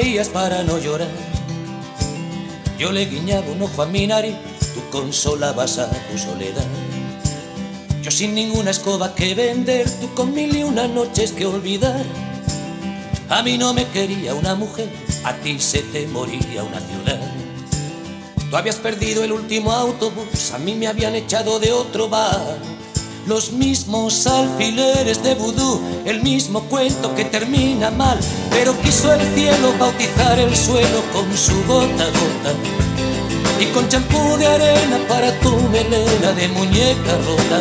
Reías para no llorar. Yo le guiñaba un ojo a mi nariz, tú consolabas a tu soledad. Yo sin ninguna escoba que vender, tú con mil y una noches que olvidar. A mí no me quería una mujer, a ti se te moría una ciudad. Tú habías perdido el último autobús, a mí me habían echado de otro bar los mismos alfileres de vudú, el mismo cuento que termina mal, pero quiso el cielo bautizar el suelo con su gota gota. Y con champú de arena para tu melena de muñeca rota.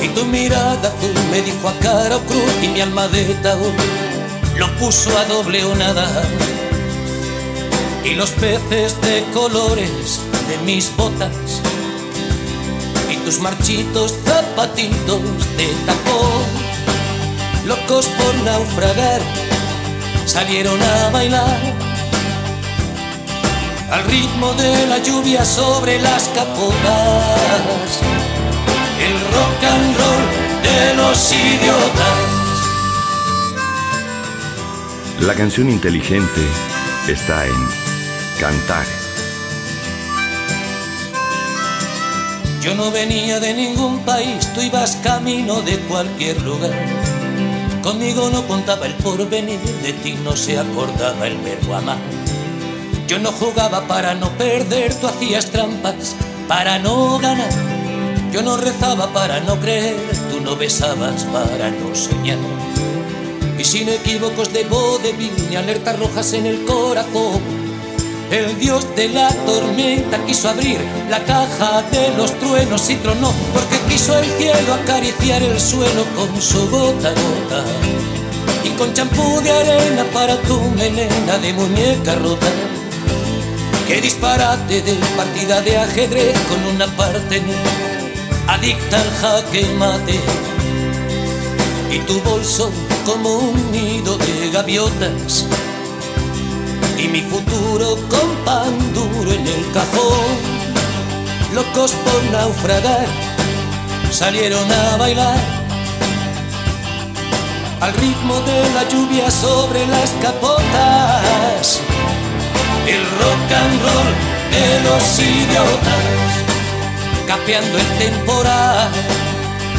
Y tu mirada azul me dijo a cara o cruz y mi alma de lo puso a doble o. Y los peces de colores de mis botas tus marchitos zapatitos de tacón, locos por naufragar, salieron a bailar. Al ritmo de la lluvia sobre las capotas, el rock and roll de los idiotas. La canción inteligente está en Cantar Yo no venía de ningún país, tú ibas camino de cualquier lugar. Conmigo no contaba el porvenir, de ti no se acordaba el verbo amar. Yo no jugaba para no perder, tú hacías trampas para no ganar. Yo no rezaba para no creer, tú no besabas para no soñar. Y sin equívocos de vodevil ni alertas rojas en el corazón el dios de la tormenta quiso abrir la caja de los truenos y tronó, porque quiso el cielo acariciar el suelo con su gota gota. Y con champú de arena para tu melena de muñeca rota. Que disparate de partida de ajedrez con una parte adicta al jaque mate. Y tu bolso como un nido de gaviotas y mi futuro con pan duro en el cajón. Locos por naufragar, salieron a bailar al ritmo de la lluvia sobre las capotas. El rock and roll de los idiotas, capeando el temporal,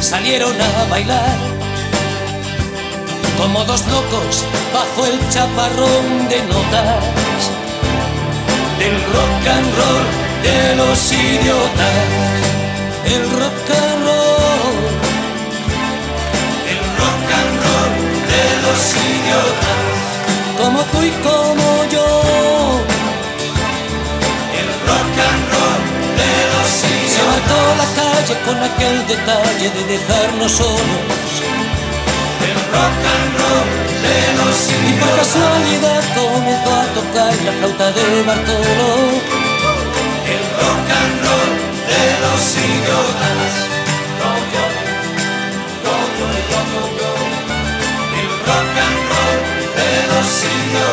salieron a bailar como dos locos bajo el chaparrón de notas del rock and roll de los idiotas. El rock and roll, el rock and roll de los idiotas, como tú y como yo. El rock and roll de los idiotas. Se mató la calle con aquel detalle de dejarnos solos rock and roll de los Y por casualidad comenzó a tocar la flauta de Bartolo. El rock and roll de los idiotas. El rock and roll de los idiotas.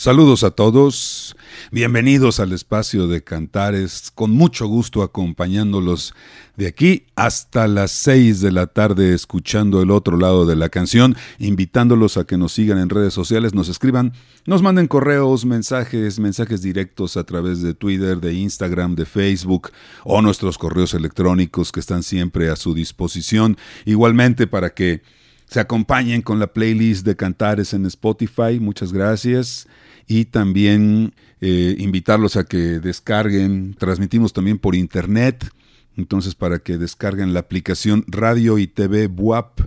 Saludos a todos. Bienvenidos al espacio de Cantares, con mucho gusto acompañándolos de aquí hasta las 6 de la tarde, escuchando el otro lado de la canción, invitándolos a que nos sigan en redes sociales, nos escriban, nos manden correos, mensajes, mensajes directos a través de Twitter, de Instagram, de Facebook o nuestros correos electrónicos que están siempre a su disposición. Igualmente para que se acompañen con la playlist de Cantares en Spotify. Muchas gracias y también eh, invitarlos a que descarguen, transmitimos también por internet, entonces para que descarguen la aplicación Radio y TV WAP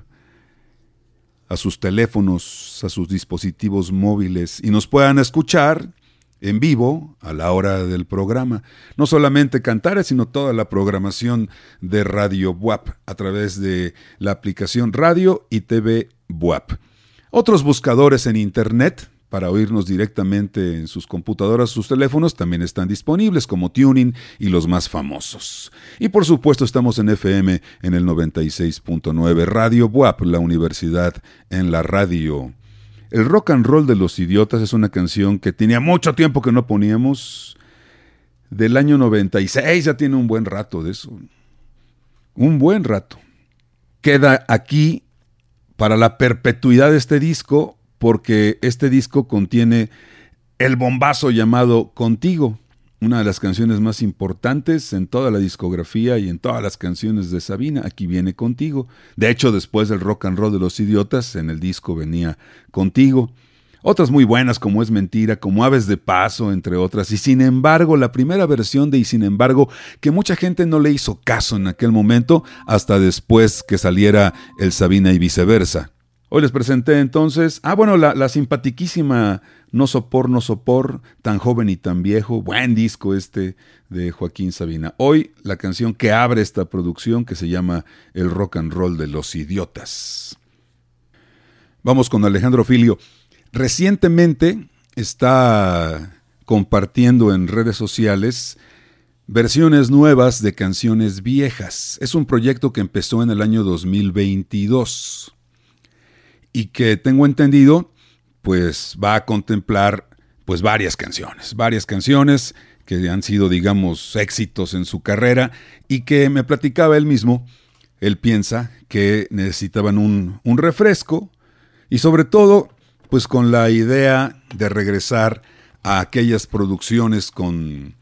a sus teléfonos, a sus dispositivos móviles y nos puedan escuchar en vivo a la hora del programa. No solamente Cantares, sino toda la programación de Radio WAP a través de la aplicación Radio y TV WAP. Otros buscadores en Internet para oírnos directamente en sus computadoras, sus teléfonos, también están disponibles como Tuning y los más famosos. Y por supuesto estamos en FM en el 96.9 Radio WAP, la universidad en la radio. El rock and roll de los idiotas es una canción que tenía mucho tiempo que no poníamos. Del año 96, ya tiene un buen rato de eso. Un buen rato. Queda aquí para la perpetuidad de este disco porque este disco contiene el bombazo llamado Contigo, una de las canciones más importantes en toda la discografía y en todas las canciones de Sabina. Aquí viene Contigo. De hecho, después del rock and roll de los idiotas, en el disco venía Contigo. Otras muy buenas como Es Mentira, como Aves de Paso, entre otras. Y sin embargo, la primera versión de Y sin embargo, que mucha gente no le hizo caso en aquel momento, hasta después que saliera el Sabina y viceversa. Hoy les presenté entonces, ah, bueno, la, la simpatiquísima No Sopor, No Sopor, tan joven y tan viejo, buen disco este de Joaquín Sabina. Hoy la canción que abre esta producción que se llama El Rock and Roll de los Idiotas. Vamos con Alejandro Filio. Recientemente está compartiendo en redes sociales versiones nuevas de canciones viejas. Es un proyecto que empezó en el año 2022 y que tengo entendido, pues va a contemplar pues varias canciones, varias canciones que han sido, digamos, éxitos en su carrera y que me platicaba él mismo, él piensa que necesitaban un, un refresco y sobre todo, pues con la idea de regresar a aquellas producciones con,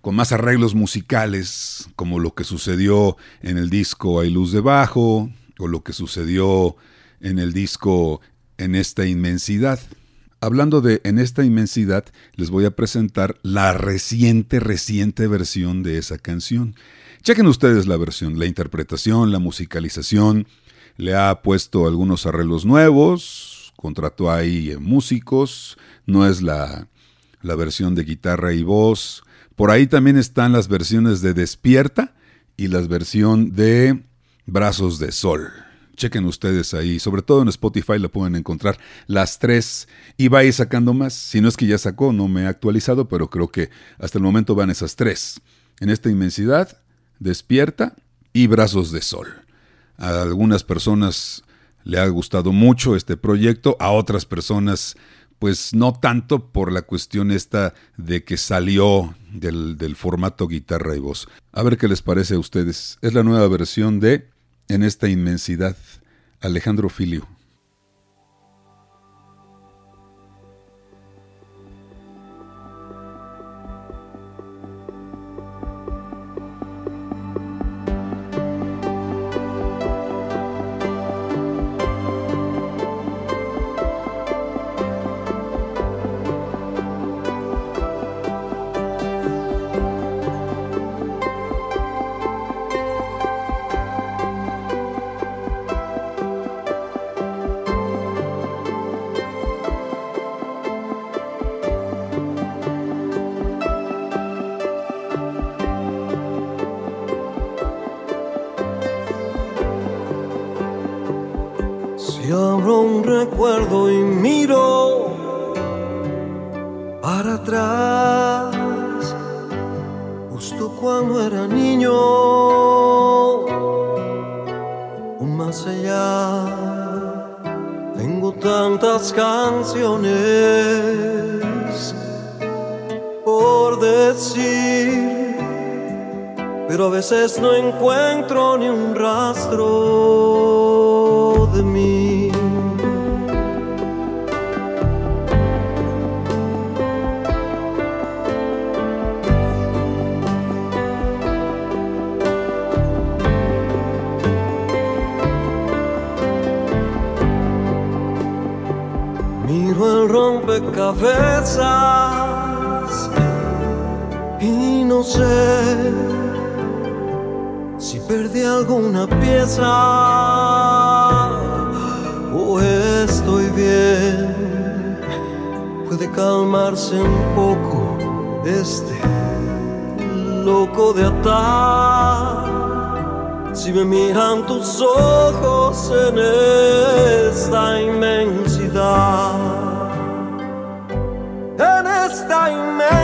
con más arreglos musicales, como lo que sucedió en el disco Hay Luz Debajo, o lo que sucedió en el disco En esta inmensidad. Hablando de En esta inmensidad, les voy a presentar la reciente, reciente versión de esa canción. Chequen ustedes la versión, la interpretación, la musicalización. Le ha puesto algunos arreglos nuevos, contrató ahí músicos, no es la, la versión de guitarra y voz. Por ahí también están las versiones de Despierta y la versión de Brazos de Sol. Chequen ustedes ahí, sobre todo en Spotify la pueden encontrar las tres y va a ir sacando más. Si no es que ya sacó, no me he actualizado, pero creo que hasta el momento van esas tres. En esta inmensidad, despierta y brazos de sol. A algunas personas le ha gustado mucho este proyecto, a otras personas pues no tanto por la cuestión esta de que salió del, del formato guitarra y voz. A ver qué les parece a ustedes. Es la nueva versión de en esta inmensidad, Alejandro Filio. last time eh?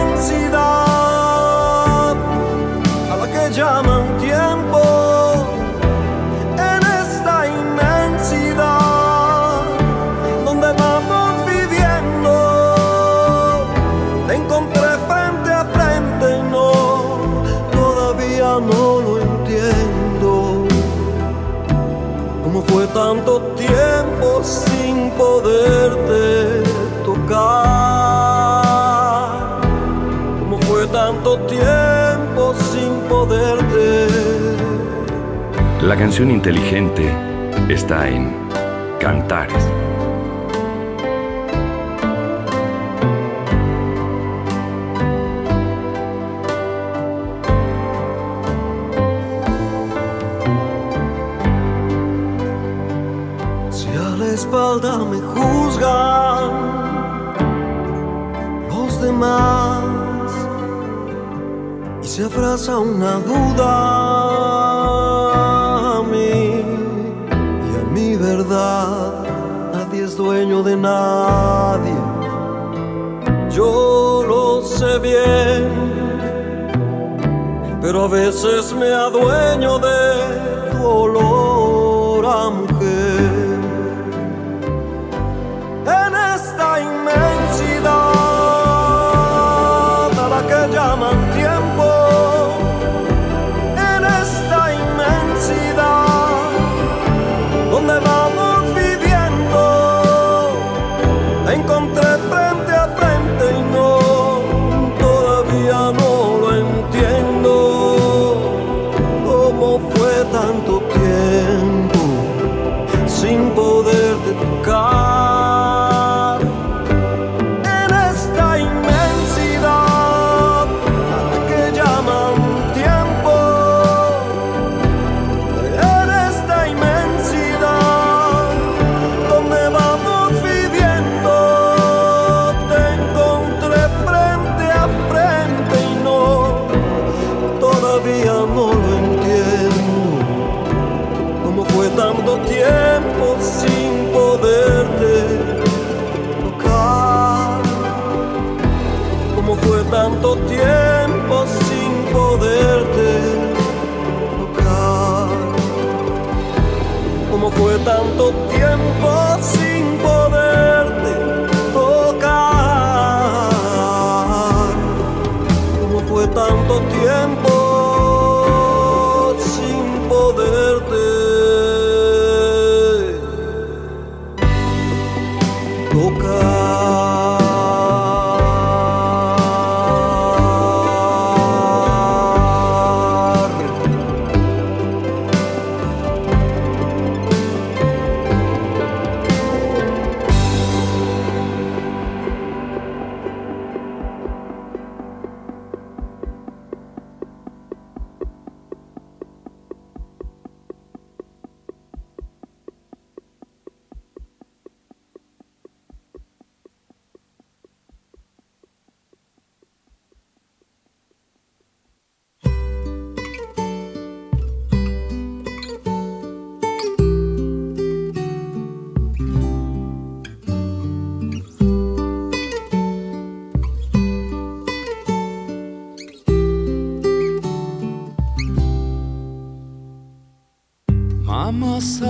canción inteligente está en Cantares. Si a la espalda me juzgan los demás y se abraza una duda verdad, nadie es dueño de nadie. Yo lo sé bien, pero a veces me adueño de tu olor a.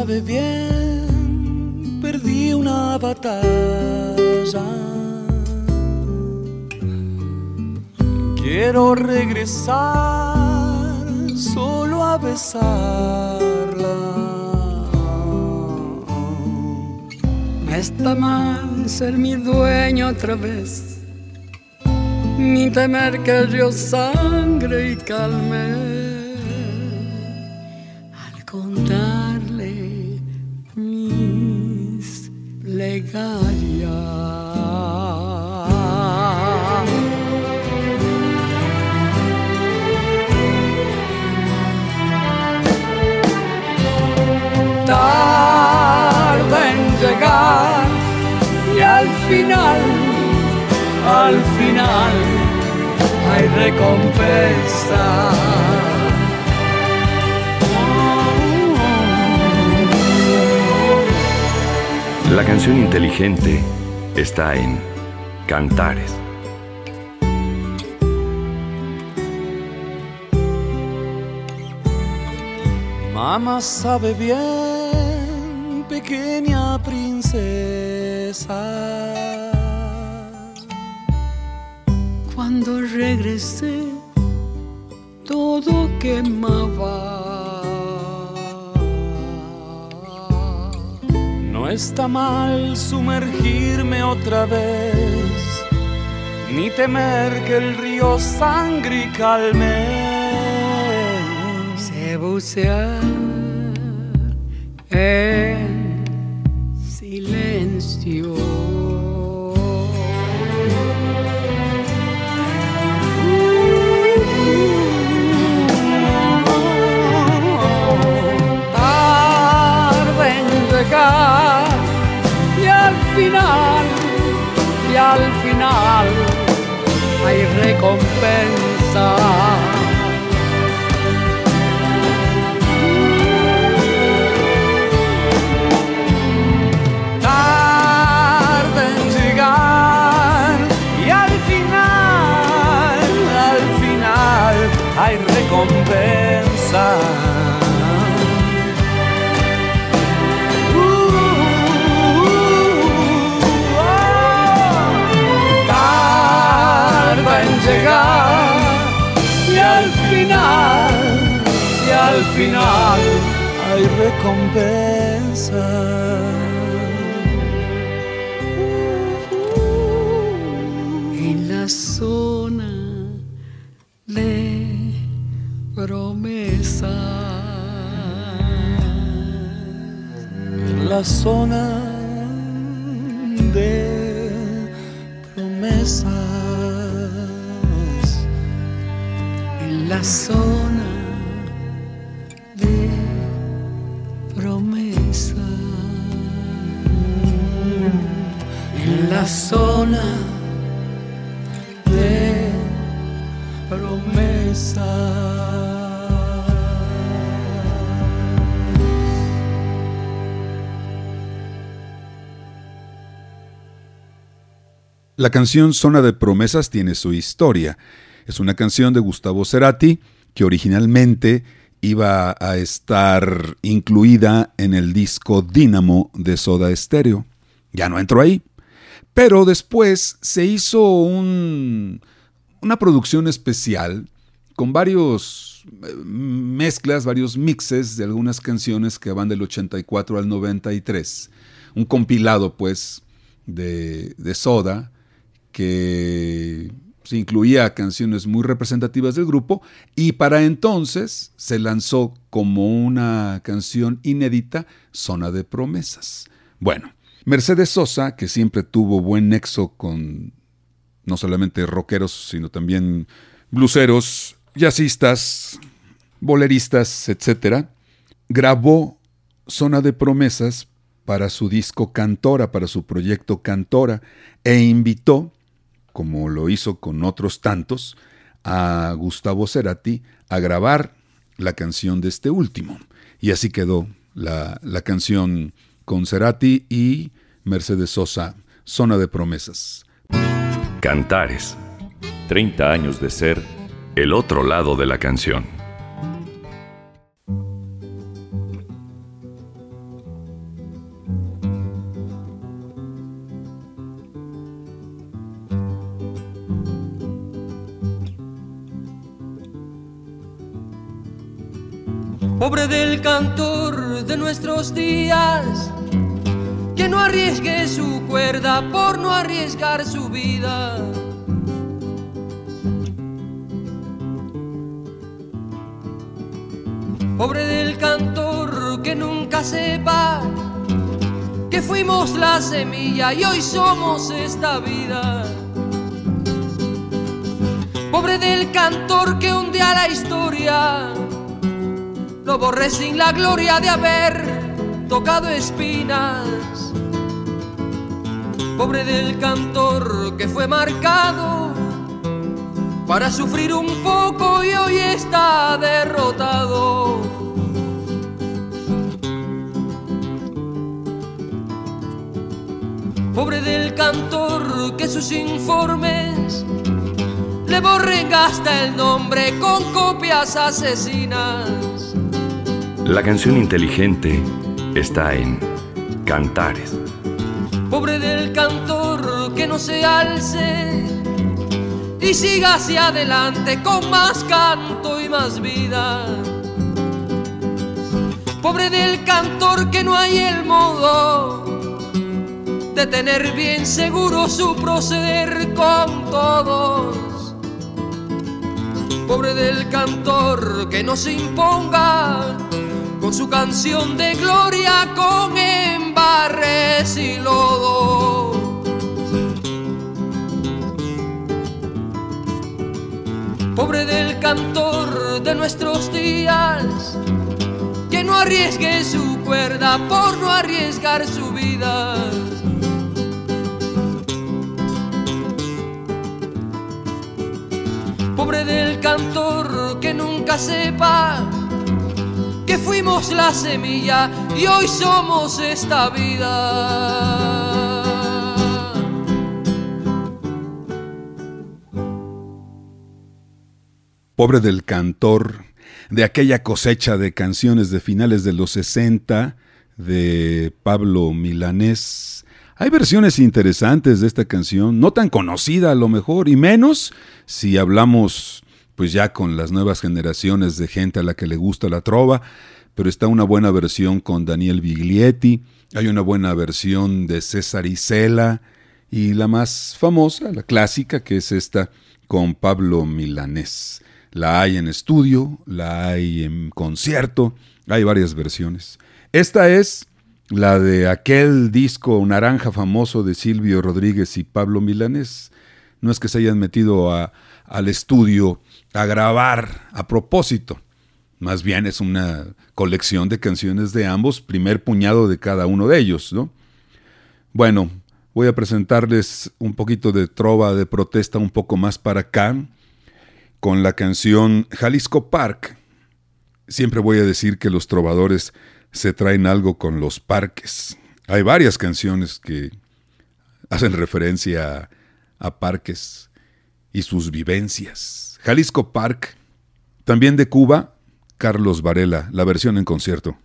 sabe bien, perdí una batalla. Quiero regresar solo a besarla. No está mal ser mi dueño otra vez, ni temer que río sangre y calme La canción inteligente está en Cantares. Mamá sabe bien, pequeña princesa. Cuando regresé, No está mal sumergirme otra vez, ni temer que el río sangre calme. Se bucear en hay final hay recompensa. en la zona de promesa. la zona de promesas. En la zona La canción Zona de Promesas tiene su historia. Es una canción de Gustavo Cerati que originalmente iba a estar incluida en el disco Dínamo de Soda Stereo. Ya no entró ahí. Pero después se hizo un- una producción especial con varios eh, mezclas, varios mixes de algunas canciones que van del 84 al 93. Un compilado, pues, de, de Soda que se incluía canciones muy representativas del grupo y para entonces se lanzó como una canción inédita Zona de Promesas. Bueno, Mercedes Sosa, que siempre tuvo buen nexo con no solamente rockeros, sino también bluseros, jazzistas, boleristas, etc., grabó Zona de Promesas para su disco Cantora, para su proyecto Cantora, e invitó, como lo hizo con otros tantos, a Gustavo Cerati a grabar la canción de este último. Y así quedó la, la canción con Cerati y Mercedes Sosa, Zona de Promesas. Cantares. 30 años de ser el otro lado de la canción. Pobre del cantor de nuestros días que no arriesgue su cuerda por no arriesgar su vida. Pobre del cantor que nunca sepa que fuimos la semilla y hoy somos esta vida. Pobre del cantor que un día la historia lo borré sin la gloria de haber tocado espinas. Pobre del cantor que fue marcado para sufrir un poco y hoy está derrotado. Pobre del cantor que sus informes le borren hasta el nombre con copias asesinas. La canción inteligente está en Cantares. Que no se alce y siga hacia adelante con más canto y más vida. Pobre del cantor que no hay el modo de tener bien seguro su proceder con todos. Pobre del cantor que no se imponga con su canción de gloria con embarres y lodo. Pobre del cantor de nuestros días, que no arriesgue su cuerda por no arriesgar su vida. Pobre del cantor que nunca sepa que fuimos la semilla y hoy somos esta vida. Pobre del cantor de aquella cosecha de canciones de finales de los 60 de Pablo Milanés. Hay versiones interesantes de esta canción, no tan conocida a lo mejor, y menos si hablamos pues ya con las nuevas generaciones de gente a la que le gusta la trova, pero está una buena versión con Daniel Biglietti, hay una buena versión de César Isela y la más famosa, la clásica, que es esta con Pablo Milanés. La hay en estudio, la hay en concierto, hay varias versiones. Esta es la de aquel disco naranja famoso de Silvio Rodríguez y Pablo Milanés. No es que se hayan metido al estudio a grabar a propósito. Más bien es una colección de canciones de ambos, primer puñado de cada uno de ellos, ¿no? Bueno, voy a presentarles un poquito de trova de protesta un poco más para acá, con la canción Jalisco Park. Siempre voy a decir que los trovadores se traen algo con los parques. Hay varias canciones que hacen referencia a, a parques y sus vivencias. Jalisco Park, también de Cuba, Carlos Varela, la versión en concierto.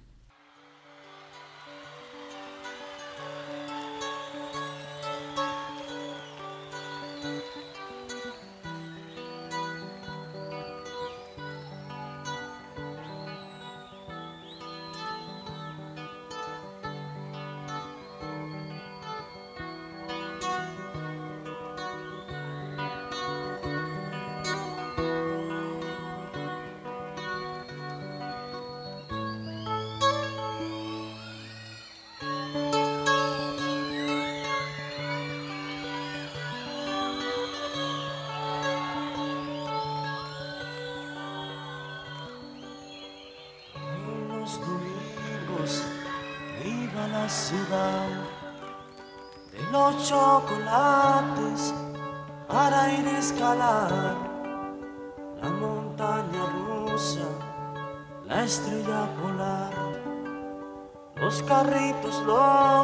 ciudad de los chocolates para ir a escalar la montaña rusa, la estrella polar, los carritos los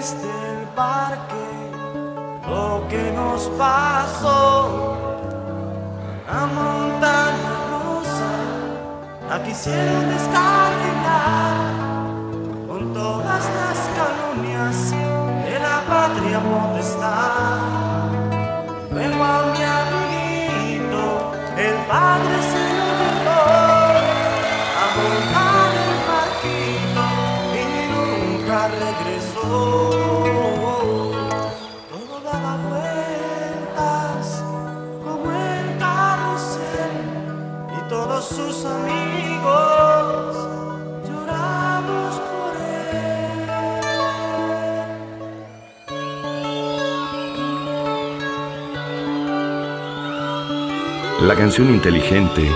desde el parque lo que nos pasó. La montaña rusa la quisieron descarrilar. La canción inteligente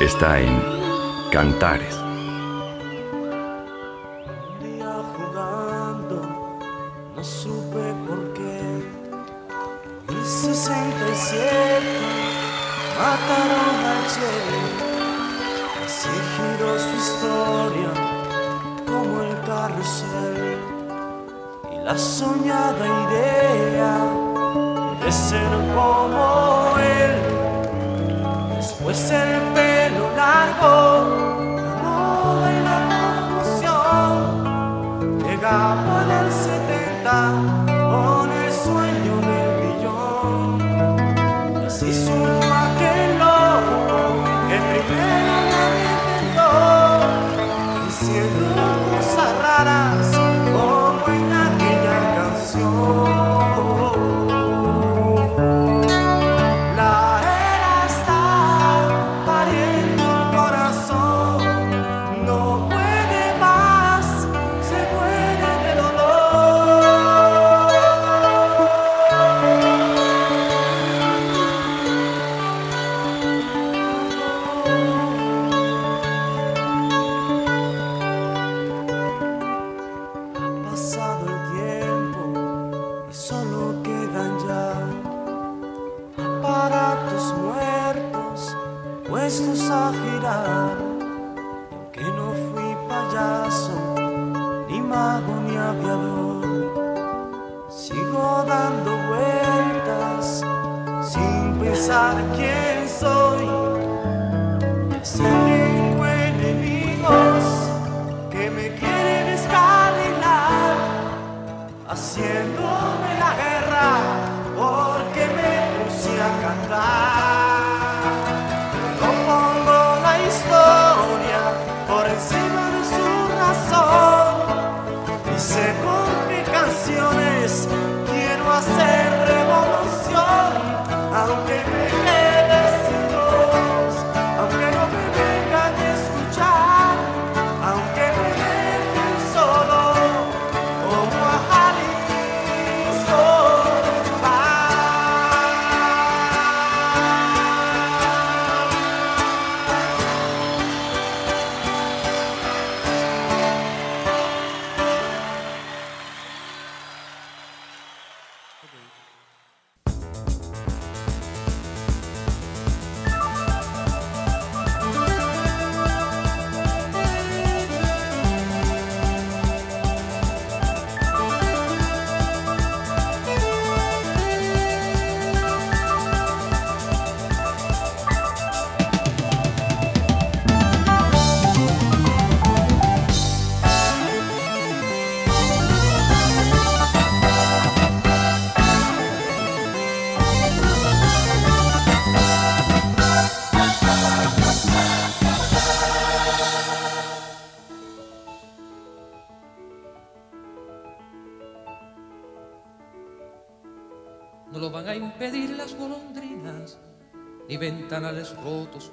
está en Cantares. Pues el pelo largo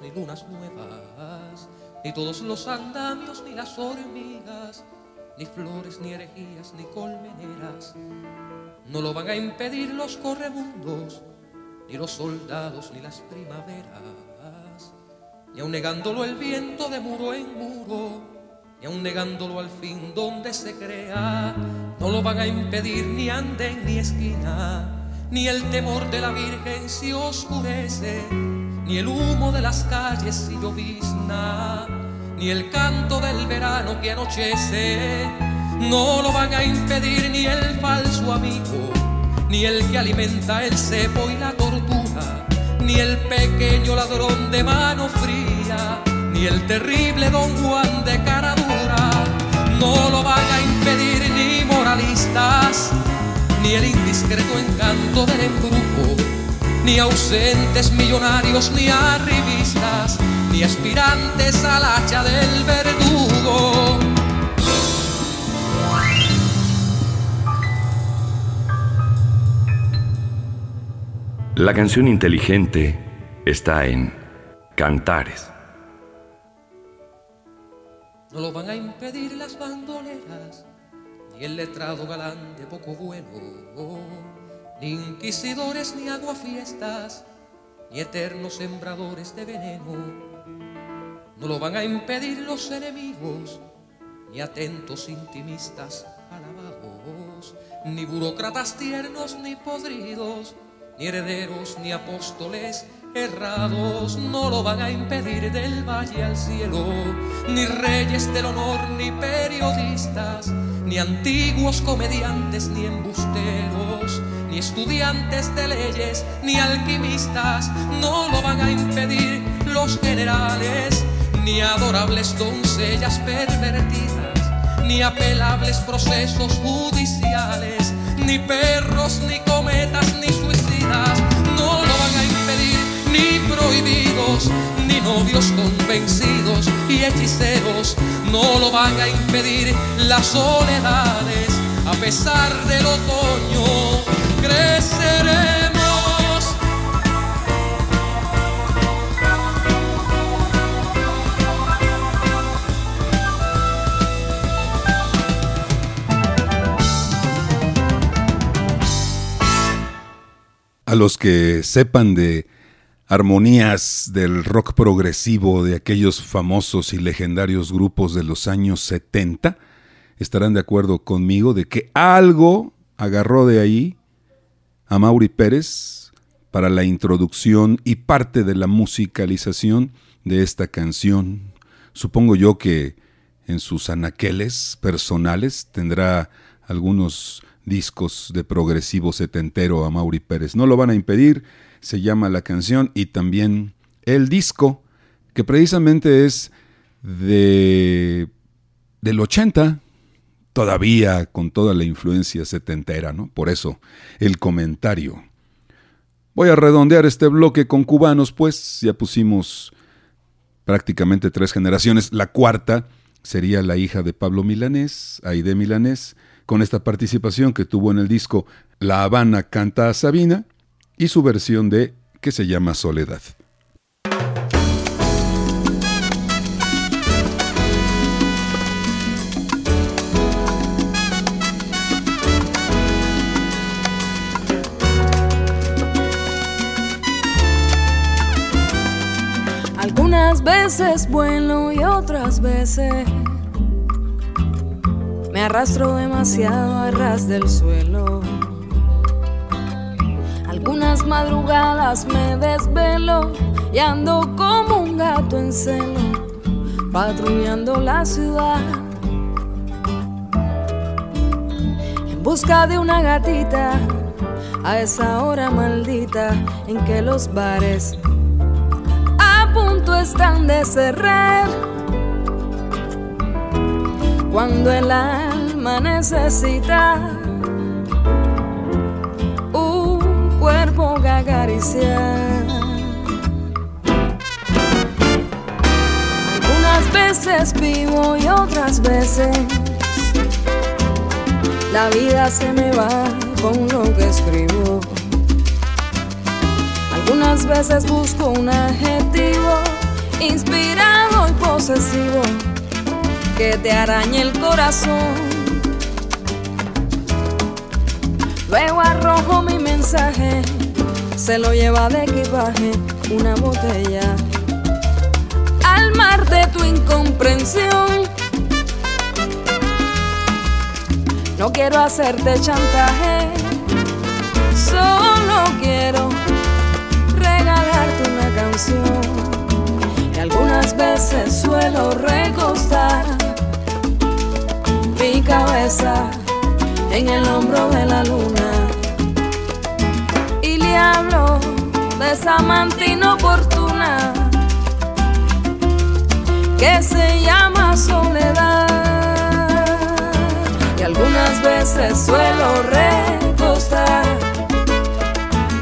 ni lunas nuevas, ni todos los andamios, ni las hormigas, ni flores, ni herejías, ni colmeneras. No lo van a impedir los corremundos, ni los soldados, ni las primaveras, ni aun negándolo el viento de muro en muro, ni aun negándolo al fin donde se crea, no lo van a impedir ni anden ni esquina ni el temor de la Virgen si oscurece, ni el humo de las calles si llovizna, ni el canto del verano que anochece, no lo van a impedir ni el falso amigo, ni el que alimenta el cepo y la tortura, ni el pequeño ladrón de mano fría, ni el terrible don Juan de cara dura, no lo van a impedir ni moralistas ni el indiscreto encanto del embrujo, ni ausentes millonarios, ni arribistas, ni aspirantes al hacha del verdugo. La canción inteligente está en Cantares. No lo van a impedir las bandoleras ni el letrado galán de poco vuelo, ni inquisidores ni aguafiestas, ni eternos sembradores de veneno. No lo van a impedir los enemigos, ni atentos intimistas alabados, ni burócratas tiernos ni podridos, ni herederos ni apóstoles errados no lo van a impedir del valle al cielo, ni reyes del honor, ni periodistas, ni antiguos comediantes, ni embusteros, ni estudiantes de leyes, ni alquimistas, no lo van a impedir los generales, ni adorables doncellas pervertidas, ni apelables procesos judiciales, ni perros, ni cometas, ni suicidas, no lo van a impedir ni prohibidos, ni novios convencidos y hechiceros no lo van a impedir las soledades. A pesar del otoño, A los que sepan de armonías del rock progresivo de aquellos famosos y legendarios grupos de los años 70, estarán de acuerdo conmigo de que algo agarró de ahí a Mauri Pérez para la introducción y parte de la musicalización de esta canción. Supongo yo que en sus anaqueles personales tendrá algunos discos de progresivo setentero a Mauri Pérez. No lo van a impedir, se llama la canción y también el disco, que precisamente es de del 80, todavía con toda la influencia setentera, ¿no? Por eso, el comentario. Voy a redondear este bloque con cubanos, pues ya pusimos prácticamente tres generaciones. La cuarta sería la hija de Pablo Milanés, Aide Milanés, con esta participación que tuvo en el disco La Habana canta a Sabina, y su versión de que se llama Soledad. Algunas veces vuelo y otras veces me arrastro demasiado a ras del suelo. Algunas madrugadas me desvelo y ando como un gato en celo, patrullando la ciudad. En busca de una gatita a esa hora maldita en que los bares a punto están de cerrar. Cuando el alma necesita cuerpo que acariciar. Algunas veces vivo y otras veces la vida se me va con lo que escribo. Algunas veces busco un adjetivo inspirado y posesivo que te arañe el corazón. Luego arrojo mi mensaje, se lo lleva de equipaje una botella. Al mar de tu incomprensión, no quiero hacerte chantaje, solo quiero canción. Y algunas veces suelo recostar mi cabeza en el hombro de la luna y le hablo de esa amante inoportuna que se llama soledad y algunas veces suelo recostar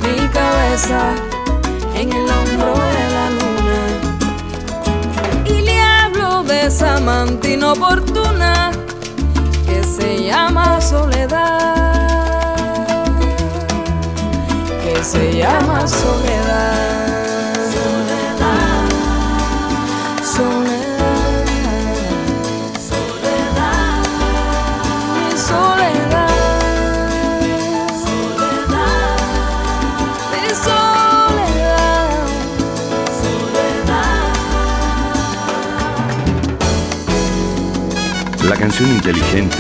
mi cabeza esa amante inoportuna que se llama soledad, que se llama. Soledad, canción inteligente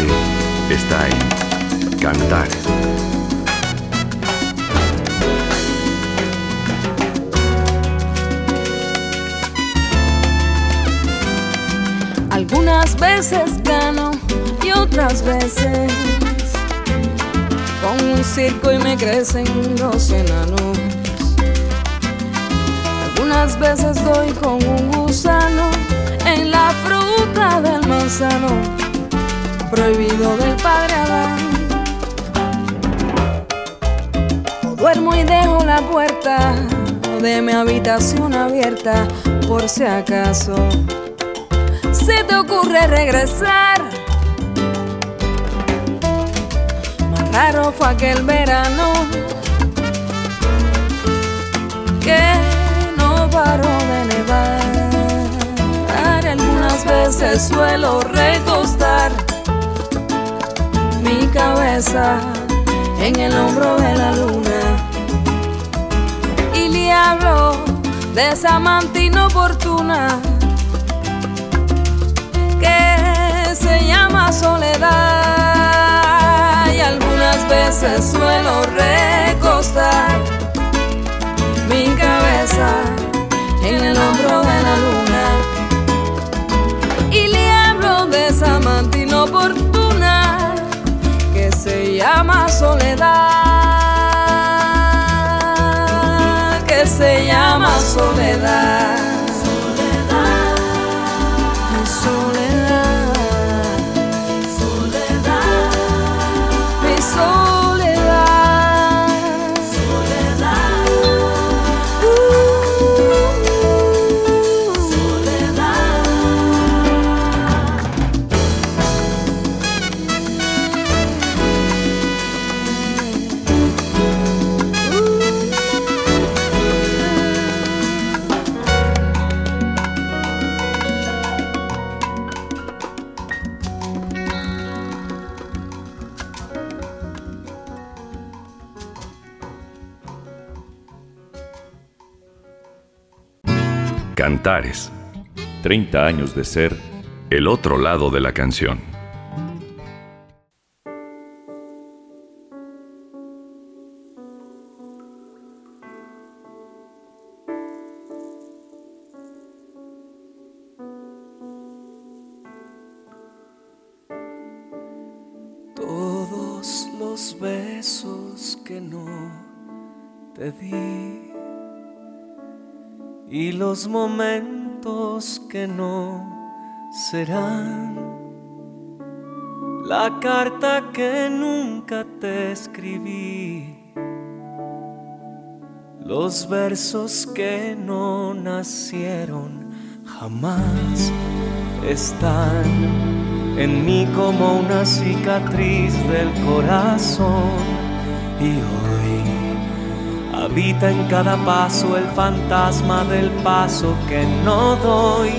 está en Cantar. Algunas veces gano y otras veces con un circo y me crecen los enanos. Algunas veces doy con un gusano en la fruta del manzano prohibido del padre Adán. Duermo y dejo la puerta de mi habitación abierta por si acaso se te ocurre regresar. Más raro fue aquel verano que no paró de nevar. Algunas veces suelo recostar cabeza en el hombro de la luna. Y le hablo de esa amante inoportuna que se llama soledad soledad que se llama soledad. Soledad, 30 años de ser el otro lado de la canción. Todos los besos que no te di y los momentos que no serán. La carta que nunca te escribí. Los versos que no nacieron jamás están en mí como una cicatriz del corazón. Y hoy Habita en cada paso el fantasma del paso que no doy,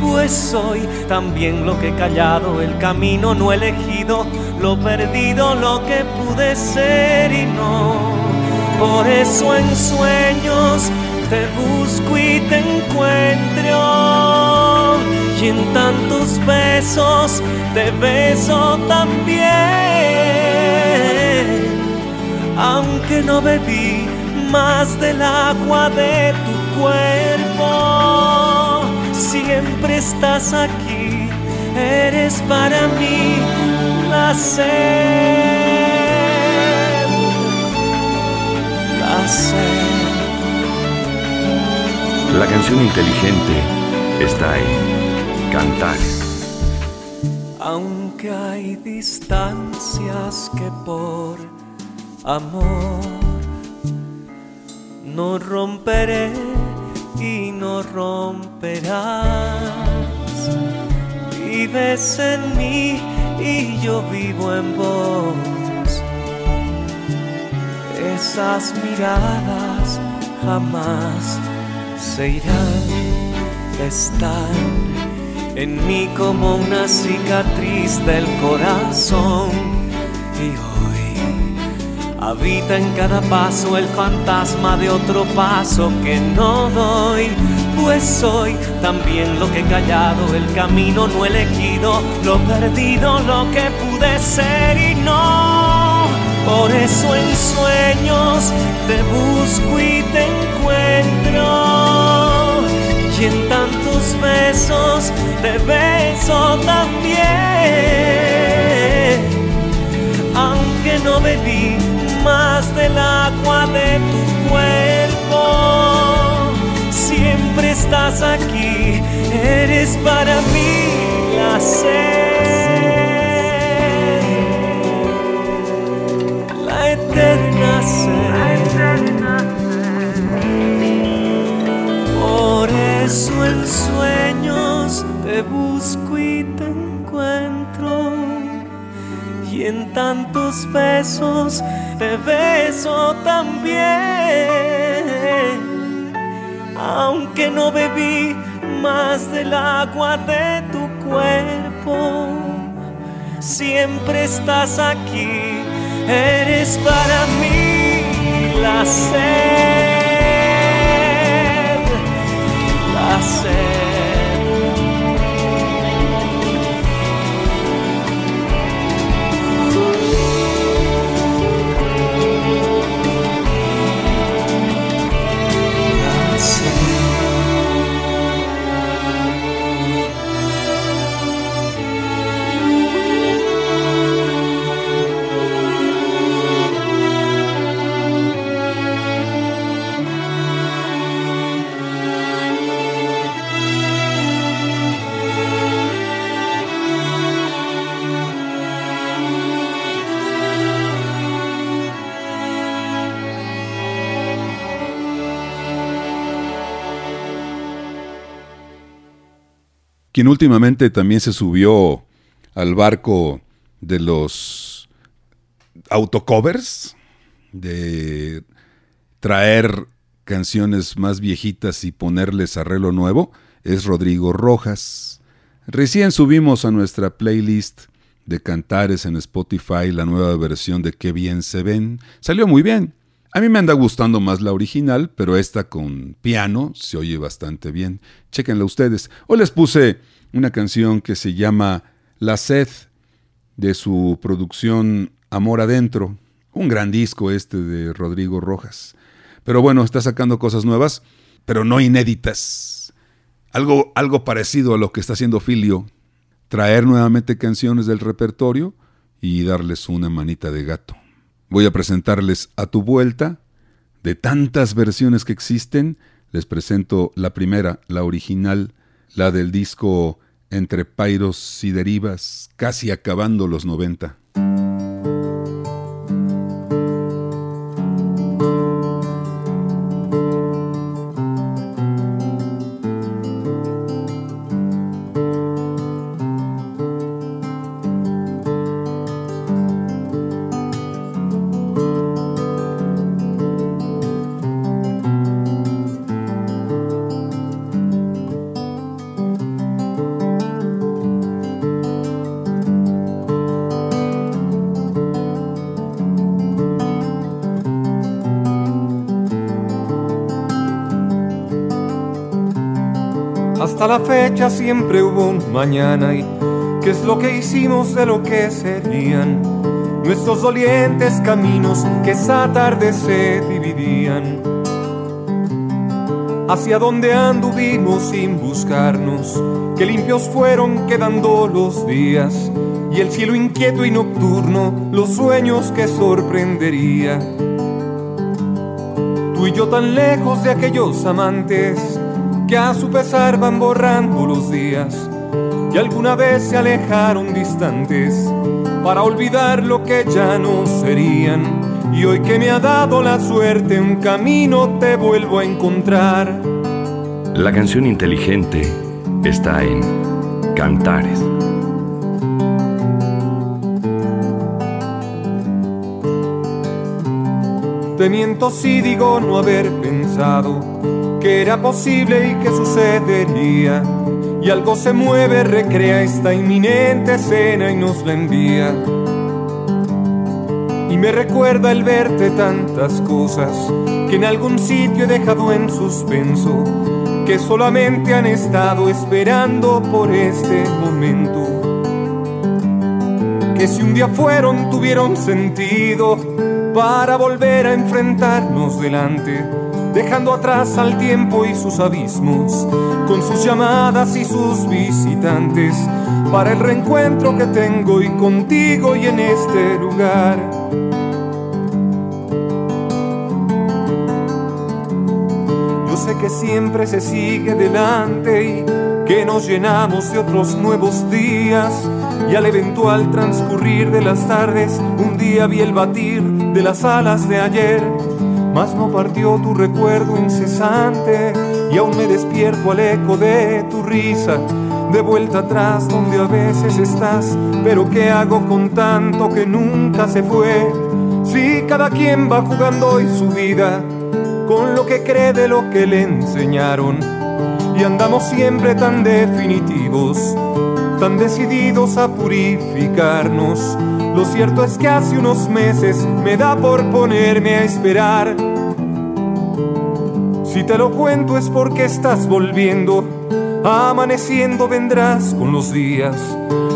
pues soy también lo que he callado, el camino no elegido, lo perdido, lo que pude ser y no. Por eso en sueños te busco y te encuentro, y en tantos besos te beso también, aunque no bebí más del agua de tu cuerpo. Siempre estás aquí, eres para mí la sed. La sed. La canción inteligente está en Cantar. Aunque hay distancias que por amor no romperé y no romperás. Vives en mí y yo vivo en vos. Esas miradas jamás se irán, están en mí como una cicatriz del corazón. Y Habita en cada paso el fantasma de otro paso que no doy. Pues soy también lo que he callado, el camino no elegido, lo perdido, lo que pude ser y no. Por eso en sueños te busco y te encuentro. Y en tantos besos te beso también. Aunque no bebí más del agua de tu cuerpo. Siempre estás aquí, eres para mí la sed, la eterna sed. Por eso en sueños te busco y te. Y en tantos besos te beso también, aunque no bebí más del agua de tu cuerpo. Siempre estás aquí, eres para mí la sed, la sed. Quien últimamente también se subió al barco de los autocovers, de traer canciones más viejitas y ponerles arreglo nuevo, es Rodrigo Rojas. Recién subimos a nuestra playlist de cantares en Spotify la nueva versión de Qué bien se ven. Salió muy bien. A mí me anda gustando más la original, pero esta con piano se oye bastante bien. Chequenla ustedes. Hoy les puse una canción que se llama La sed de su producción Amor Adentro. Un gran disco este de Rodrigo Rojas. Pero bueno, está sacando cosas nuevas, pero no inéditas. Algo, algo parecido a lo que está haciendo Filio. Traer nuevamente canciones del repertorio y darles una manita de gato. Voy a presentarles a tu vuelta. De tantas versiones que existen, les presento la primera, la original, la del disco Entre Pairos y Derivas, casi acabando los 90. Hasta la fecha siempre hubo un mañana y qué es lo que hicimos de lo que serían nuestros dolientes caminos que esa tarde se dividían. Hacia donde anduvimos sin buscarnos, que limpios fueron quedando los días y el cielo inquieto y nocturno, los sueños que sorprendería. Tú y yo tan lejos de aquellos amantes que a su pesar van borrando los días y alguna vez se alejaron distantes para olvidar lo que ya no serían. Y hoy que me ha dado la suerte un camino te vuelvo a encontrar. La canción inteligente está en Cantares. Te miento si digo no haber pensado que era posible y que sucedería. Y algo se mueve, recrea esta inminente escena y nos la envía. Y me recuerda el verte tantas cosas que en algún sitio he dejado en suspenso, que solamente han estado esperando por este momento. Que si un día fueron, tuvieron sentido para volver a enfrentarnos delante, dejando atrás al tiempo y sus abismos, con sus llamadas y sus visitantes, para el reencuentro que tengo y contigo y en este lugar. Yo sé que siempre se sigue delante y que nos llenamos de otros nuevos días y al eventual transcurrir de las tardes un día vi el batir de las alas de ayer, mas no partió tu recuerdo incesante y aún me despierto al eco de tu risa, de vuelta atrás donde a veces estás, pero ¿qué hago con tanto que nunca se fue? Si cada quien va jugando hoy su vida con lo que cree de lo que le enseñaron y andamos siempre tan definitivos tan decididos a purificarnos. Lo cierto es que hace unos meses me da por ponerme a esperar. Si te lo cuento es porque estás volviendo, amaneciendo vendrás con los días.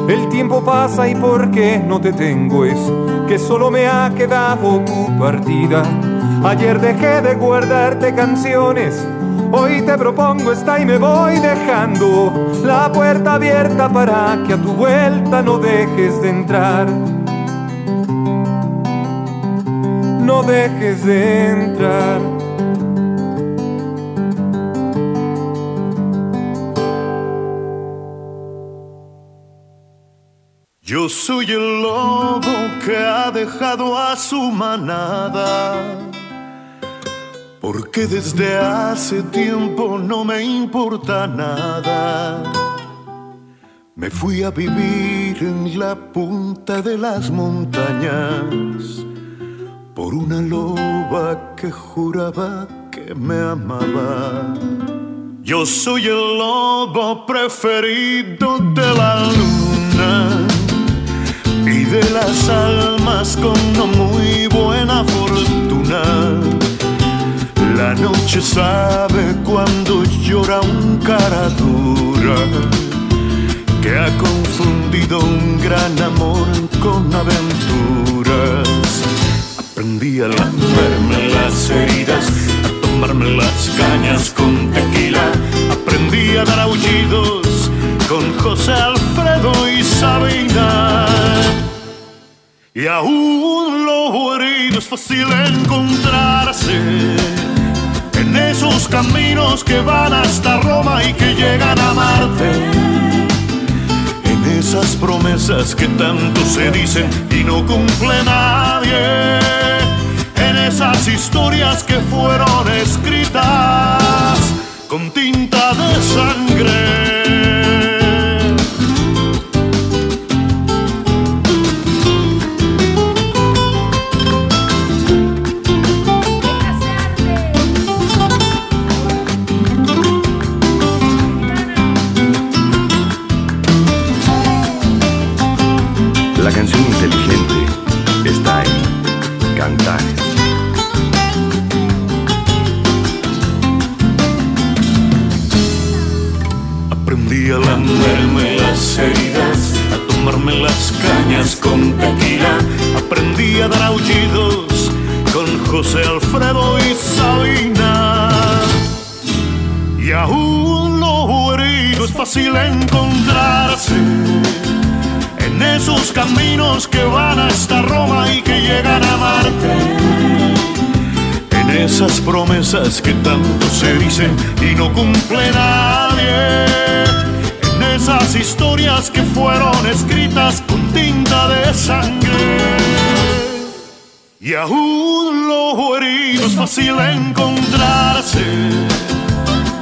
El tiempo pasa y porque no te tengo es que solo me ha quedado tu partida. Ayer dejé de guardarte canciones Hoy te propongo esta y me voy dejando la puerta abierta para que a tu vuelta no dejes de entrar. No dejes de entrar. Yo soy el lobo que ha dejado a su manada porque desde hace tiempo no me importa nada. Me fui a vivir en la punta de las montañas por una loba que juraba que me amaba. Yo soy el lobo preferido de la luna y de las almas con no muy buena fortuna la noche sabe cuando llora un cara dura que ha confundido un gran amor con aventuras. Aprendí a lamberme las heridas, a tomarme las cañas con tequila. Aprendí a dar aullidos con José Alfredo y Sabina. Y aún lo herido es fácil encontrarse en esos caminos que van hasta Roma y que llegan a Marte. Esas promesas que tanto se dicen y no cumple nadie. En esas historias que fueron escritas con tinta de sangre. Comerme las heridas, a tomarme las cañas con tequila. Aprendí a dar aullidos con José Alfredo y Sabina. Y aún lo herido es fácil encontrarse en esos caminos que van hasta Roma y que llegan a Marte. En esas promesas que tanto se dicen y no cumple nadie. Esas historias que fueron escritas con tinta de sangre. Y aún lo herido es fácil encontrarse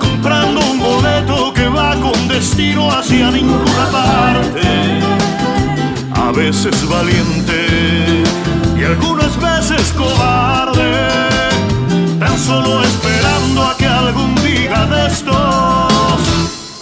comprando un boleto que va con destino hacia ninguna parte a veces valiente y algunas veces cobarde, tan solo esperando a que algún día de estos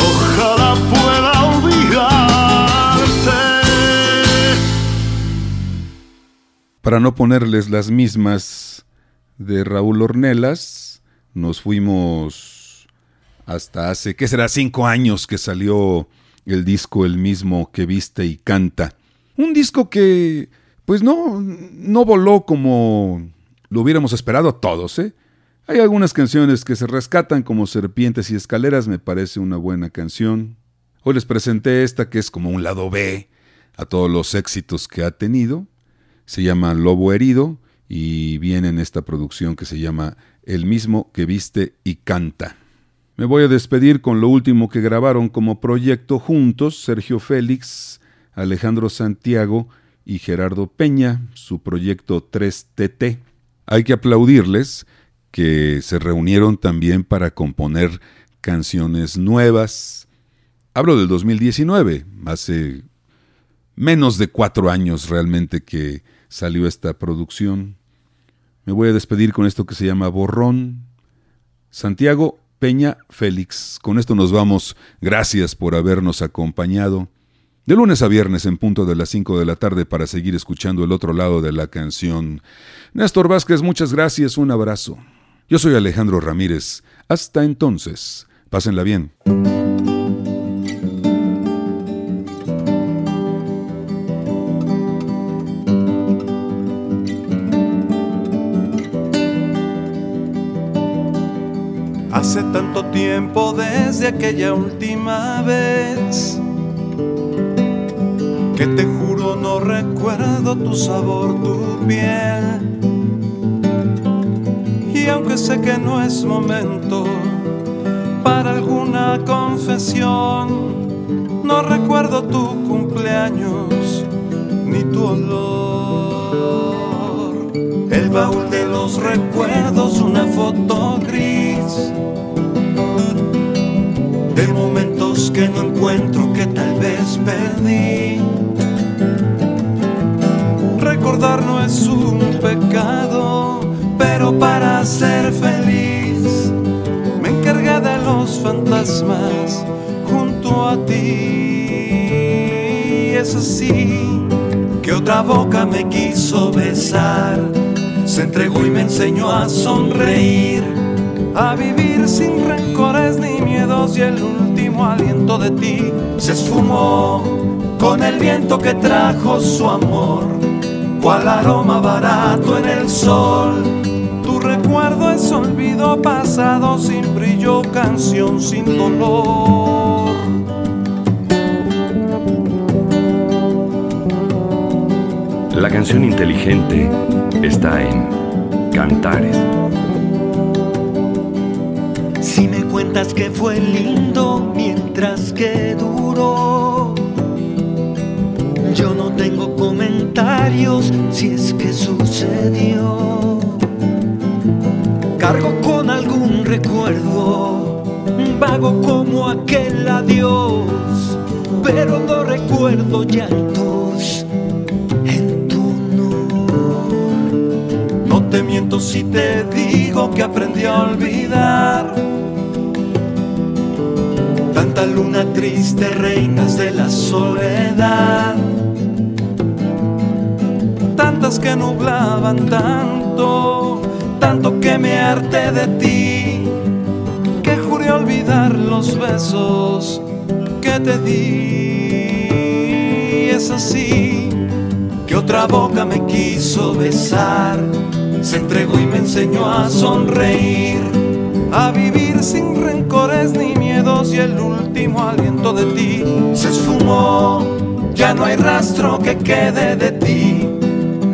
Ojalá pueda. Para no ponerles las mismas de Raúl Ornelas, nos fuimos hasta hace, ¿qué será? Cinco años que salió el disco El mismo que viste y canta. Un disco que, pues no, no voló como lo hubiéramos esperado todos, ¿eh? Hay algunas canciones que se rescatan como Serpientes y Escaleras, me parece una buena canción. Hoy les presenté esta que es como un lado B a todos los éxitos que ha tenido. Se llama Lobo Herido y viene en esta producción que se llama El mismo que viste y canta. Me voy a despedir con lo último que grabaron como proyecto juntos Sergio Félix, Alejandro Santiago y Gerardo Peña, su proyecto 3TT. Hay que aplaudirles que se reunieron también para componer canciones nuevas. Hablo del 2019, hace menos de cuatro años realmente que salió esta producción. Me voy a despedir con esto que se llama Borrón. Santiago, Peña Félix. Con esto nos vamos. Gracias por habernos acompañado. De lunes a viernes en punto de las 5 de la tarde para seguir escuchando el otro lado de la canción. Néstor Vázquez, muchas gracias, un abrazo. Yo soy Alejandro Ramírez. Hasta entonces, pásenla bien. Hace tanto tiempo desde aquella última vez que te juro no recuerdo tu sabor, tu piel. Y aunque sé que no es momento para alguna confesión, no recuerdo tu cumpleaños ni tu olor. El baúl de los recuerdos, una foto gris de que no encuentro que tal vez perdí. Recordar no es un pecado, pero para ser feliz me encargué de los fantasmas junto a ti. Es así que otra boca me quiso besar, se entregó y me enseñó a sonreír a vivir sin rencores ni miedos y el último aliento de ti se esfumó con el viento que trajo su amor, cual aroma barato en el sol. Tu recuerdo es olvido pasado sin brillo, canción sin dolor. La canción inteligente está en Cantares. Si me cuentas que fue lindo mientras que duró, yo no tengo comentarios si es que sucedió. Cargo con algún recuerdo, vago como aquel adiós, pero no recuerdo llantos en tu honor. No te miento si te digo que aprendí a olvidar. Luna triste, reinas de la soledad. Tantas que nublaban tanto tanto que me harté de ti, que juré olvidar los besos que te di. Es así que otra boca me quiso besar, se entregó y me enseñó a sonreír, a vivir sin rencores ni y el último aliento de ti se esfumó. Ya no hay rastro que quede de ti,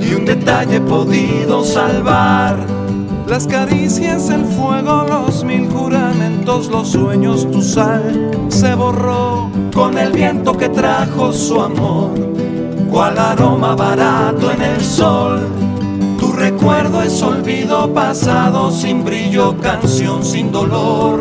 ni un detalle podido salvar las caricias, el fuego, los mil juramentos, los sueños, tu sal se borró con el viento que trajo su amor, cual aroma barato en el sol. Tu recuerdo es olvido pasado, sin brillo, canción sin dolor,